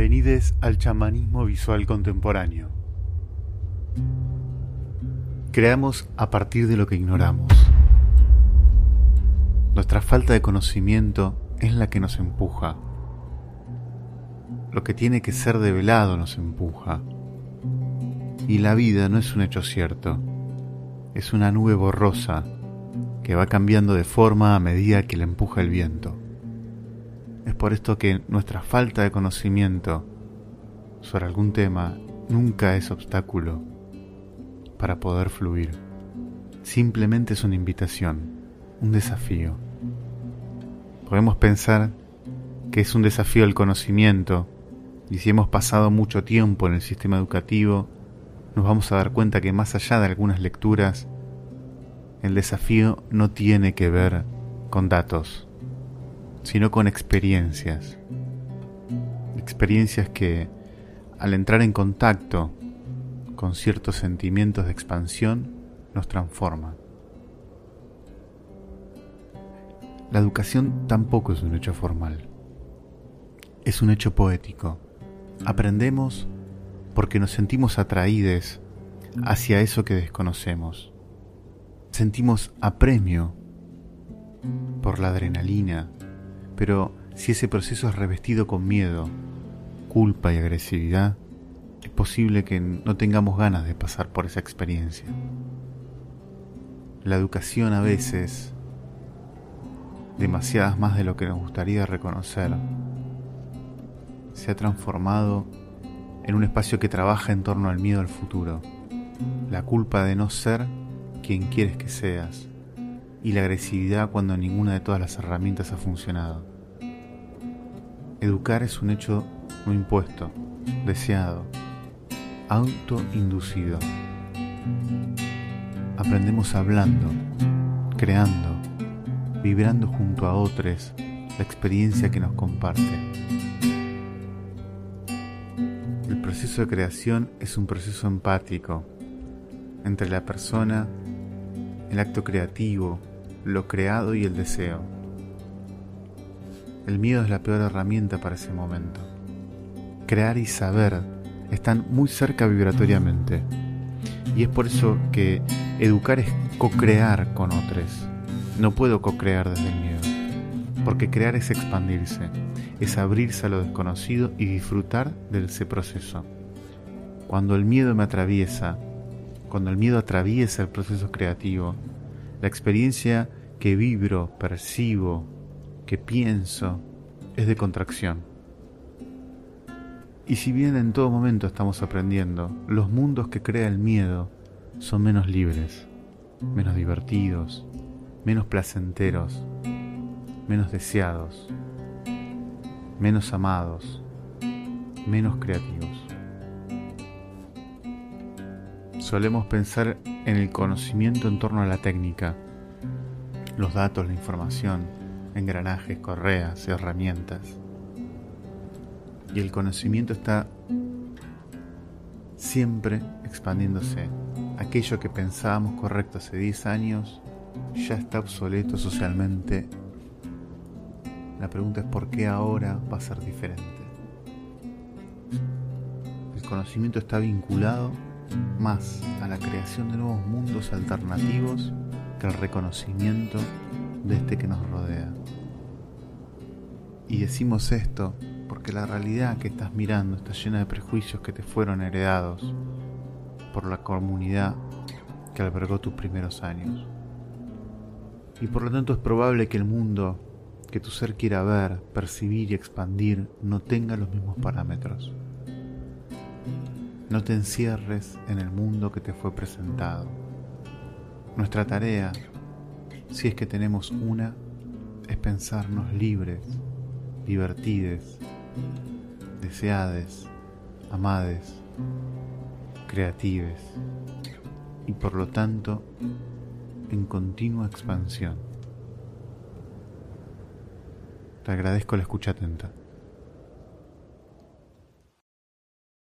Bienvenidos al chamanismo visual contemporáneo. Creamos a partir de lo que ignoramos. Nuestra falta de conocimiento es la que nos empuja. Lo que tiene que ser develado nos empuja. Y la vida no es un hecho cierto, es una nube borrosa que va cambiando de forma a medida que la empuja el viento. Es por esto que nuestra falta de conocimiento sobre algún tema nunca es obstáculo para poder fluir. Simplemente es una invitación, un desafío. Podemos pensar que es un desafío el conocimiento y si hemos pasado mucho tiempo en el sistema educativo, nos vamos a dar cuenta que más allá de algunas lecturas, el desafío no tiene que ver con datos, sino con experiencias. Experiencias que, al entrar en contacto con ciertos sentimientos de expansión, nos transforman. La educación tampoco es un hecho formal, es un hecho poético. Aprendemos porque nos sentimos atraídos hacia eso que desconocemos. Sentimos apremio por la adrenalina, pero si ese proceso es revestido con miedo, culpa y agresividad, es posible que no tengamos ganas de pasar por esa experiencia. La educación a veces, demasiadas más de lo que nos gustaría reconocer, se ha transformado en un espacio que trabaja en torno al miedo al futuro, la culpa de no ser quien quieres que seas y la agresividad cuando ninguna de todas las herramientas ha funcionado. Educar es un hecho no impuesto, deseado, autoinducido. Aprendemos hablando, creando, vibrando junto a otros la experiencia que nos comparte. El proceso de creación es un proceso empático entre la persona, el acto creativo, lo creado y el deseo. El miedo es la peor herramienta para ese momento. Crear y saber están muy cerca vibratoriamente. Y es por eso que educar es co-crear con otros. No puedo co-crear desde el miedo. Porque crear es expandirse, es abrirse a lo desconocido y disfrutar de ese proceso. Cuando el miedo me atraviesa, cuando el miedo atraviesa el proceso creativo, la experiencia que vibro, percibo, que pienso, es de contracción. Y si bien en todo momento estamos aprendiendo, los mundos que crea el miedo son menos libres, menos divertidos, menos placenteros, menos deseados, menos amados, menos creativos. Solemos pensar en el conocimiento en torno a la técnica, los datos, la información, engranajes, correas, herramientas. Y el conocimiento está siempre expandiéndose. Aquello que pensábamos correcto hace 10 años ya está obsoleto socialmente. La pregunta es por qué ahora va a ser diferente. El conocimiento está vinculado más a la creación de nuevos mundos alternativos que al reconocimiento de este que nos rodea. Y decimos esto porque la realidad que estás mirando está llena de prejuicios que te fueron heredados por la comunidad que albergó tus primeros años. Y por lo tanto es probable que el mundo que tu ser quiera ver, percibir y expandir no tenga los mismos parámetros. No te encierres en el mundo que te fue presentado. Nuestra tarea, si es que tenemos una, es pensarnos libres, divertides, deseades, amades, creatives y por lo tanto en continua expansión. Te agradezco la escucha atenta.